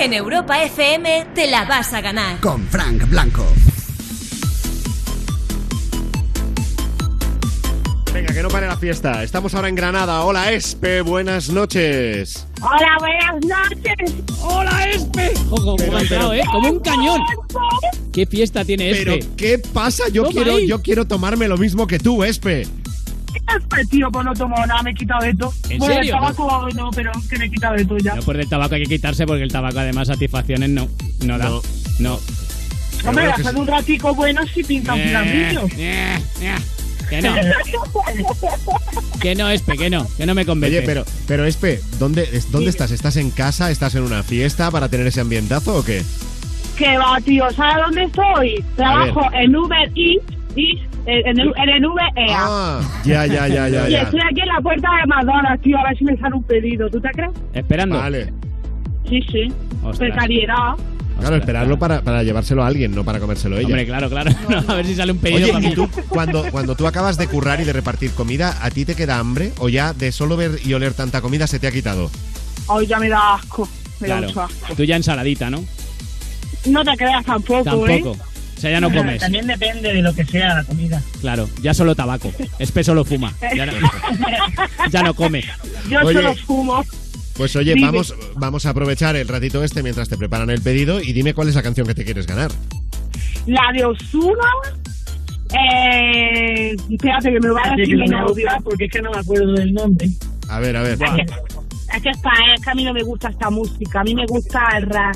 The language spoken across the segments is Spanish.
En Europa FM te la vas a ganar. Con Frank Blanco. Venga, que no pare la fiesta. Estamos ahora en Granada. Hola, Espe, buenas noches. Hola, buenas noches. ¡Hola, Espe! Ojo, ¿eh? Como un cañón. ¿Qué fiesta tiene Pero, Espe? ¿qué pasa? Yo Toma quiero, ahí. yo quiero tomarme lo mismo que tú, Espe. Pues tío, pues no tomo nada, me he quitado de todo. ¿En bueno, serio? el tabaco no, pero que me he quitado de todo ya. No, pues del tabaco hay que quitarse porque el tabaco además satisfacciones no, no da. No. No. Hombre, bueno, hacer un ratico bueno si pinta un Eh, cigarrillo. eh, eh. Que no, que no, Espe, que no, que no me convence. Oye, pero, pero Espe, ¿dónde, es- ¿dónde estás? ¿Estás en casa? ¿Estás en una fiesta para tener ese ambientazo o qué? Que va, tío, ¿sabes dónde estoy? Trabajo en Uber Eats, Eats, en el, en el VEA. Ah, ya, ya, ya, ya, y ya. estoy aquí en la puerta de McDonald's, tío, a ver si me sale un pedido. ¿Tú te crees? Esperando. Vale. Sí, sí. Ostras. Precariedad. Claro, esperarlo para, para llevárselo a alguien, no para comérselo ella. Hombre, claro, claro. No, a ver si sale un pedido Oye, para ¿y mí. tú cuando, cuando tú acabas de currar y de repartir comida, ¿a ti te queda hambre? ¿O ya de solo ver y oler tanta comida se te ha quitado? Hoy ya me da asco. Me da Claro. mucho asco. Tú ya ensaladita, ¿no? No te creas tampoco, Tampoco. ¿eh? O sea, ya no comes. También depende de lo que sea la comida. Claro, ya solo tabaco. Espe solo fuma. Ya no, ya no come. Yo Oye. solo fumo. Pues oye, Dime. vamos, vamos a aprovechar el ratito este mientras te preparan el pedido y dime cuál es la canción que te quieres ganar. La de Osuna. Eh, espérate que me va a decir que no porque es que no me acuerdo del nombre. A ver, a ver. Es que, es que esta- es que a mí no me gusta esta música. A mí me gusta el rap.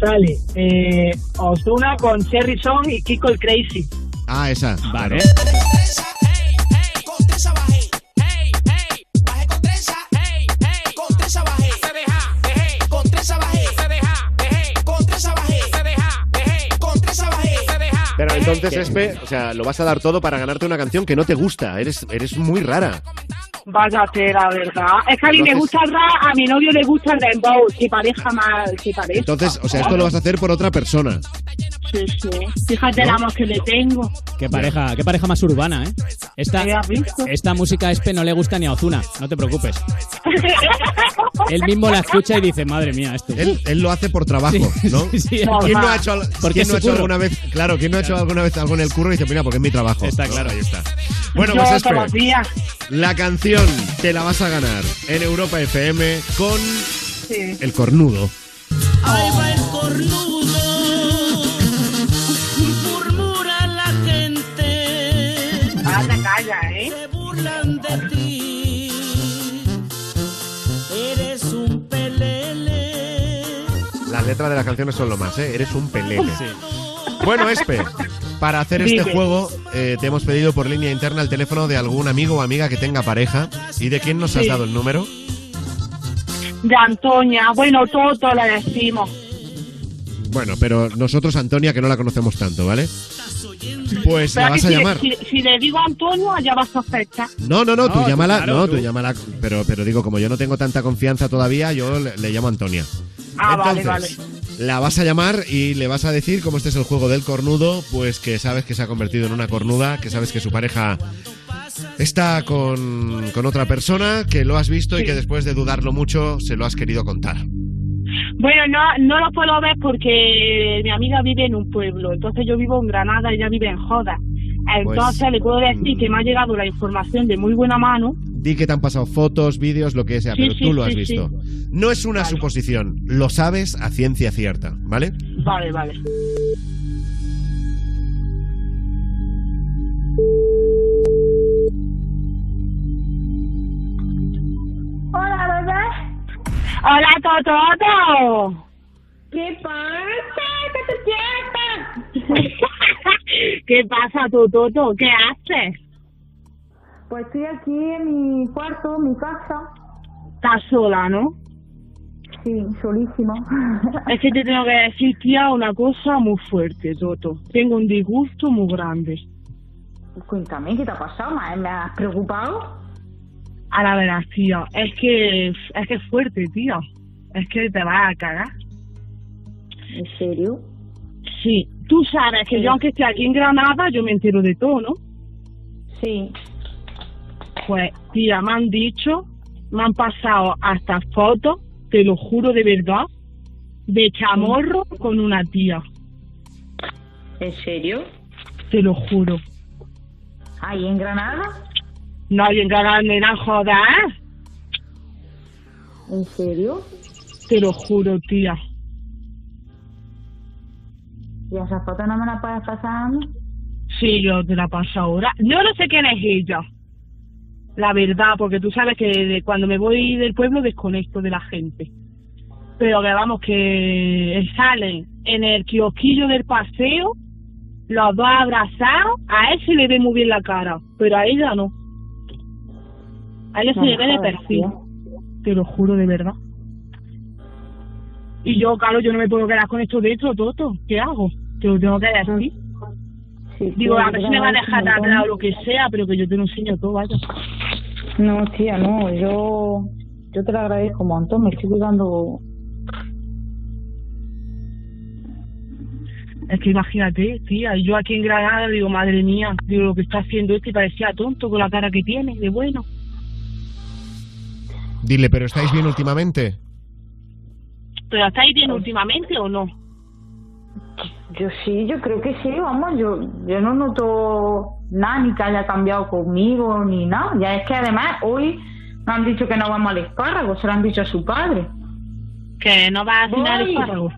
Vale, eh, Osuna con Cherry Song y Kiko el Crazy. Ah, esa. Vale. Pero entonces, Espe, o sea, lo vas a dar todo para ganarte una canción que no te gusta. Eres, eres muy rara. Vaya tela, ¿verdad? Es que a mí me gusta el rap, a mi novio le gusta el dembow. Si pareja mal, si pareja. Entonces, o sea, esto lo vas a hacer por otra persona. Sí, sí. Fíjate el amor que le tengo. Qué pareja, qué pareja más urbana, ¿eh? Esta, ¿Qué has visto? esta música a Espe no le gusta ni a Ozuna, no te preocupes. Él mismo la escucha y dice, madre mía, esto. Él, él lo hace por trabajo, ¿no? Sí, sí, ¿Quién no ha hecho, quién no ha hecho alguna vez? Claro, ¿quién no ha hecho alguna vez algo en el curro y dice, mira, porque es mi trabajo? Está ¿no? claro. Ahí está. Bueno, Yo pues Espe, la canción te la vas a ganar en Europa FM con Sí. El Cornudo. Ahí letras de las canciones son lo más, ¿eh? Eres un pelele. Bueno, Espe, para hacer este Dime. juego eh, te hemos pedido por línea interna el teléfono de algún amigo o amiga que tenga pareja. ¿Y de quién nos has Sí. dado el número? De Antonia. Bueno, todo le decimos. Bueno, pero nosotros, Antonia, que no la conocemos tanto, ¿vale? Pues la Pero vas que a si, llamar. si, si le digo Antonio, ya va a sospechar. No, no, no, tú No, llámala, claro, no, tú. tú llámala, pero, pero digo, como yo no tengo tanta confianza todavía, yo le, le llamo Antonia. Ah, vale, Entonces, La vas a llamar y le vas a decir, como este es el juego del cornudo, pues que sabes que se ha convertido en una cornuda, que sabes que su pareja está con, con otra persona, que lo has visto y que después de dudarlo mucho se lo has querido contar. Bueno, no, no lo puedo ver porque mi amiga vive en un pueblo. Entonces yo vivo en Granada y ella vive en Joda. Entonces Pues, le puedo decir que me ha llegado la información de muy buena mano. Di que te han pasado fotos, vídeos, lo que sea, Sí, pero sí, tú lo has sí, visto. sí. No es una Vale. suposición, lo sabes a ciencia cierta, ¿vale? Vale, vale. Hola, bebé. Hola, Tototo. ¿Qué pasa? ¿Qué te ¿Qué pasa, Tototo? ¿Qué haces? Pues estoy aquí en mi cuarto, mi casa. Estás sola, ¿no? Sí, solísimo. Es que te tengo que decir, tía, una cosa muy fuerte, Toto. Tengo un disgusto muy grande. Cuéntame, ¿qué te ha pasado? ¿Me me has preocupado? A la verdad, tía, es que es que es fuerte, tía. Es que te vas a cagar. ¿En serio? Sí, tú sabes que Sí. yo aunque esté aquí en Granada, yo me entero de todo, ¿no? Sí. Pues, tía, me han dicho, me han pasado hasta fotos, te lo juro de verdad, de chamorro con una tía. ¿En serio? Te lo juro. ¿Ahí en Granada? No hay en Granada, nena, jodas. ¿En serio? Te lo juro, tía. ¿Y esa foto no me la puedes pasar a mí? Sí, yo te la paso ahora. Yo no sé quién es ella. La verdad, porque tú sabes que de cuando me voy del pueblo desconecto de la gente. Pero que vamos, que salen en el kiosquillo del paseo, los dos abrazados, a él se le ve muy bien la cara, pero a ella no. A ella se le ve de perfil. Te lo juro de verdad. Y yo, claro, yo no me puedo quedar con esto dentro, Toto. ¿Qué hago? Te lo tengo que decir. Sí, Digo, a ver si me va a dejar de hablar o lo que sea, pero que yo te lo enseño todo, vaya. No, tía, no, yo, yo te lo agradezco un montón, me estoy cuidando. Es que imagínate, tía, y yo aquí en Granada digo, madre mía, digo, lo que está haciendo este y parecía tonto con la cara que tiene, de bueno. Dile, ¿pero estáis bien últimamente? ¿Pero estáis bien últimamente o no? Yo sí, yo creo que sí, vamos, yo, yo no noto nada ni que haya cambiado conmigo ni nada. Ya es que además hoy me han dicho que no vamos al espárrago, se lo han dicho a su padre. Que no va a cenar Voy. espárrago.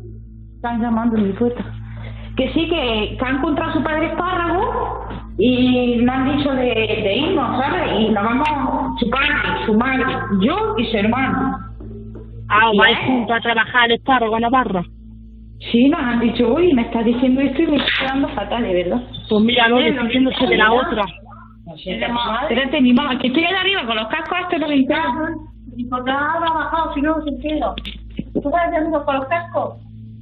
Están llamando en mi puerta. Que sí, que, que ha encontrado a su padre espárrago y me han dicho de, de irnos, ¿sabes? Y nos vamos su padre, su madre, yo y su hermano. Ah, ¿o vais juntos a trabajar al espárrago a Navarra? Sí, nos han dicho, uy, me estás diciendo esto y me estoy quedando fatal, de verdad. Pues mira, no, despidiéndose de la otra. Espérate, mi mamá, que estoy allá arriba con los cascos estos no me enteran. ¿Y por qué ha bajado si no se entera? ¿Tú vas amigos con los cascos?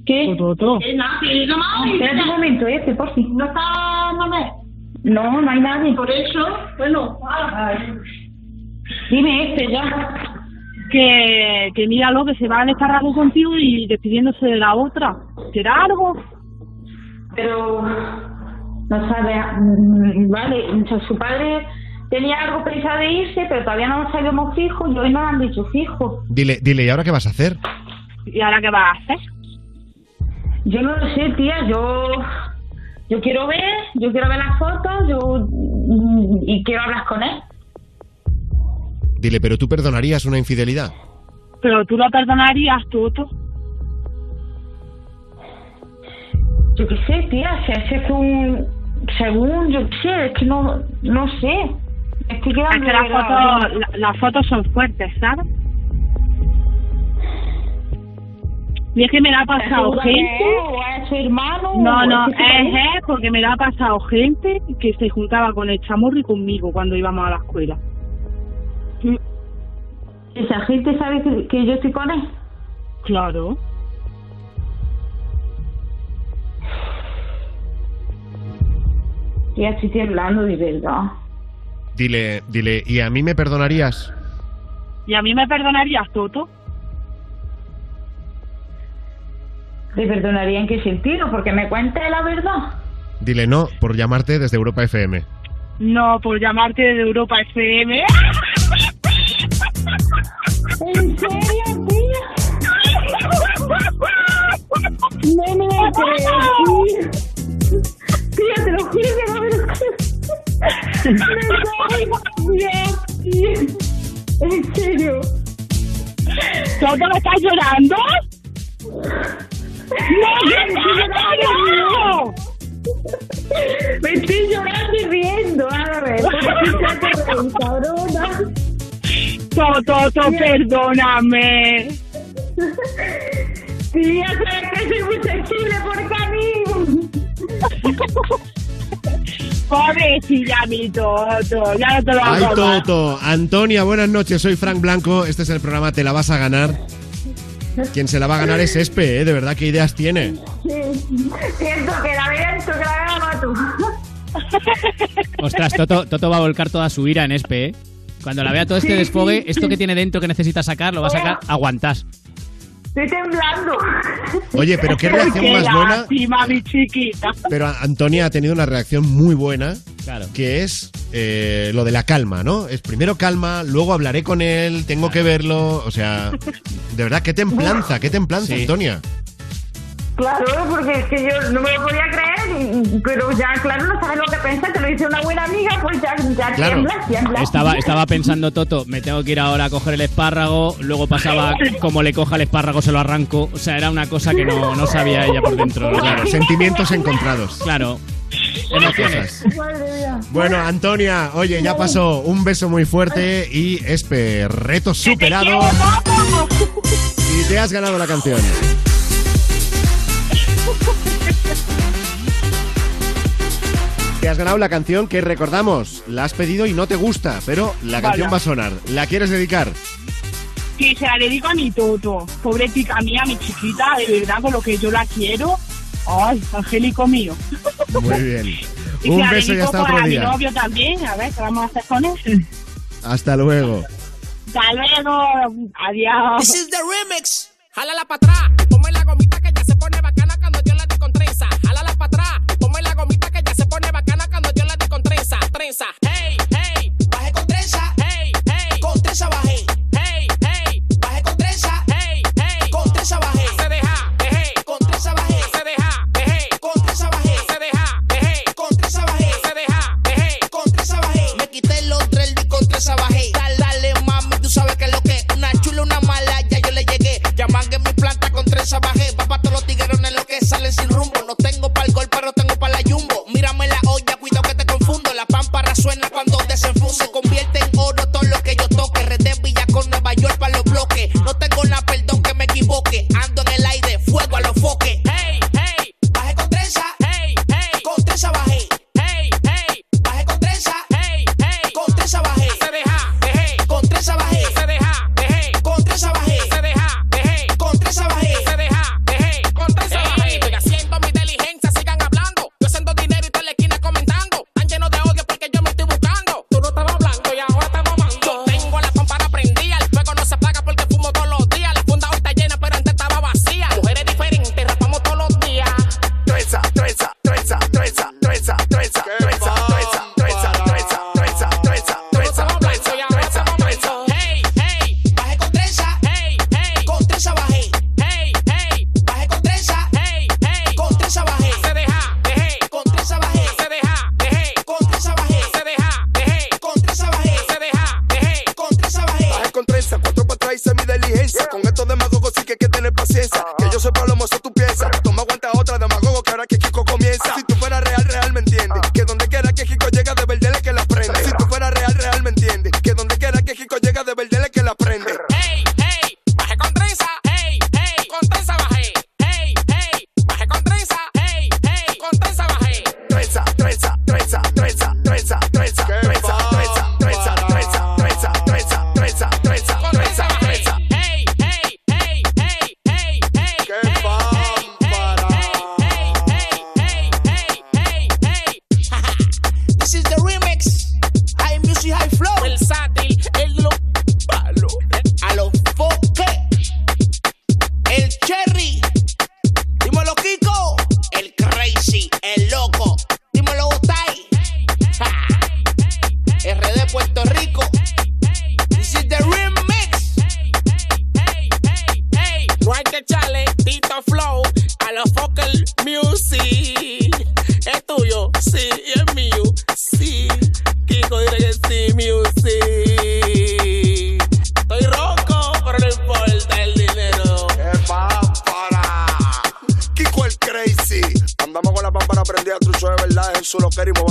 ¿Qué? Eh, no, que no más. Espérate un momento, este, por fin. ¿No está Mamé? No, no hay nadie. Por eso, bueno, ah, Dime este ya. Que, que míralo, que se va al espárrago contigo y despidiéndose de la otra. ¿Será algo? Pero no sabe, mm, vale, su padre tenía algo pensado de irse, pero todavía no lo sabemos fijo y hoy nos han dicho fijo. Dile, dile, ¿y ahora qué vas a hacer? ¿Y ahora qué vas a hacer? Yo no lo sé, tía, yo yo quiero ver, yo quiero ver las fotos, yo mm, y quiero hablar con él. Dile, ¿pero tú perdonarías una infidelidad? Pero tú lo perdonarías, Toto. Yo qué sé, tía, si ese es un según yo qué sé, es que no no sé. Es que las fotos, la- las fotos son fuertes, ¿sabes? Y es que me la ha pasado ¿Seguro que gente. es? ¿O es su hermano? No, ¿O no, es que se es él porque me la ha pasado gente que se juntaba con el chamorro y conmigo cuando íbamos a la escuela. ¿Esa gente sabe que, que yo estoy con él? Claro. Ya estoy temblando de verdad. Dile, dile, ¿y a mí me perdonarías? ¿Y a mí me perdonarías, Toto? ¿Te perdonaría en qué sentido? Porque me cuente la verdad. Dile no por llamarte desde Europa FM. No, por llamarte de Europa FM. ¿En serio, tía? No me lo puedo decir. Tía, te lo juro que no me lo creo. Toto, perdóname. Tía, sabes que soy muy sensible por mí. Pobrecilla mi Toto, ya no te lo ¡Ay. Toto! Antonia, buenas noches, soy Frank Blanco. Este es el programa Te la vas a ganar. Quien se la va a ganar es Espe, ¿eh? De verdad, ¿qué ideas tiene? Sí, siento que la viento, que la gana tú. Ostras, Toto, Toto va a volcar toda su ira en Espe, ¿eh? Cuando la vea todo este Sí, desfogue, sí, esto sí. que tiene dentro que necesita sacar, lo va a sacar, aguantás. Estoy temblando. Oye, pero qué reacción Qué más buena. lástima, mi chiquita. Pero Antonia ha tenido una reacción muy buena, Claro. que es eh, lo de la calma, ¿no? Es primero calma, luego hablaré con él, tengo que verlo. O sea, de verdad, qué templanza, qué templanza, Sí. Antonia. Claro, porque es que yo no me lo podía creer, y- pero ya, claro, no sabes lo que piensa, te lo dice una buena amiga, pues ya, ya Claro. tiemblas, tiemblas. Estaba, estaba pensando Toto, me tengo que ir ahora a coger el espárrago, luego pasaba como le coja el espárrago se lo arranco, o sea, era una cosa que no, no sabía ella por dentro. Claro, sentimientos encontrados. Claro. Emociones. Bueno, Antonia, oye, ya pasó. Un beso muy fuerte y Espe, reto superado. Y te has ganado la canción. Te has ganado la canción que recordamos, la has pedido y no te gusta, pero la canción va a sonar. ¿La quieres dedicar? Que se la dedico a mi Toto. Pobrecita mía, mi chiquita, de verdad, con lo que yo la quiero. Ay, angélico mío. Muy bien. Y se Un la beso y dedico hasta para otro mi día. novio también. A ver, ¿qué vamos a hacer con él? Hasta luego. Hasta luego. Adiós. This is the remix. Jálala para atrás, ponme la gomita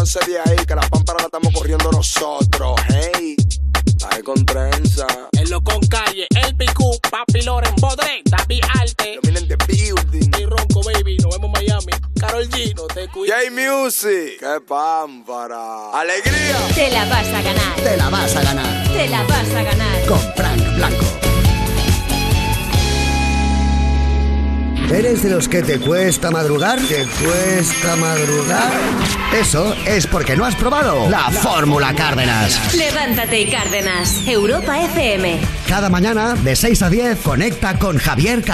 móvanse de ahí. Que la pámpara la estamos corriendo nosotros. Hey, bajé con trenza. El loco en calle, el picú, papi Loren, Bodre, David Arte. Vienen de building. Y ronco, baby, nos vemos en Miami. Carol G, no te cuides. J Music. ¡Qué pámpara! ¡Alegría! Te la vas a ganar. Te la vas a ganar Te la vas a ganar. con Frank Blanco. ¿Eres de los que te cuesta madrugar? ¿Te cuesta madrugar? Eso es porque no has probado la Fórmula Cárdenas. Levántate y Cárdenas. Europa FM. Cada mañana de 6 a 10 conecta con Javier Cárdenas.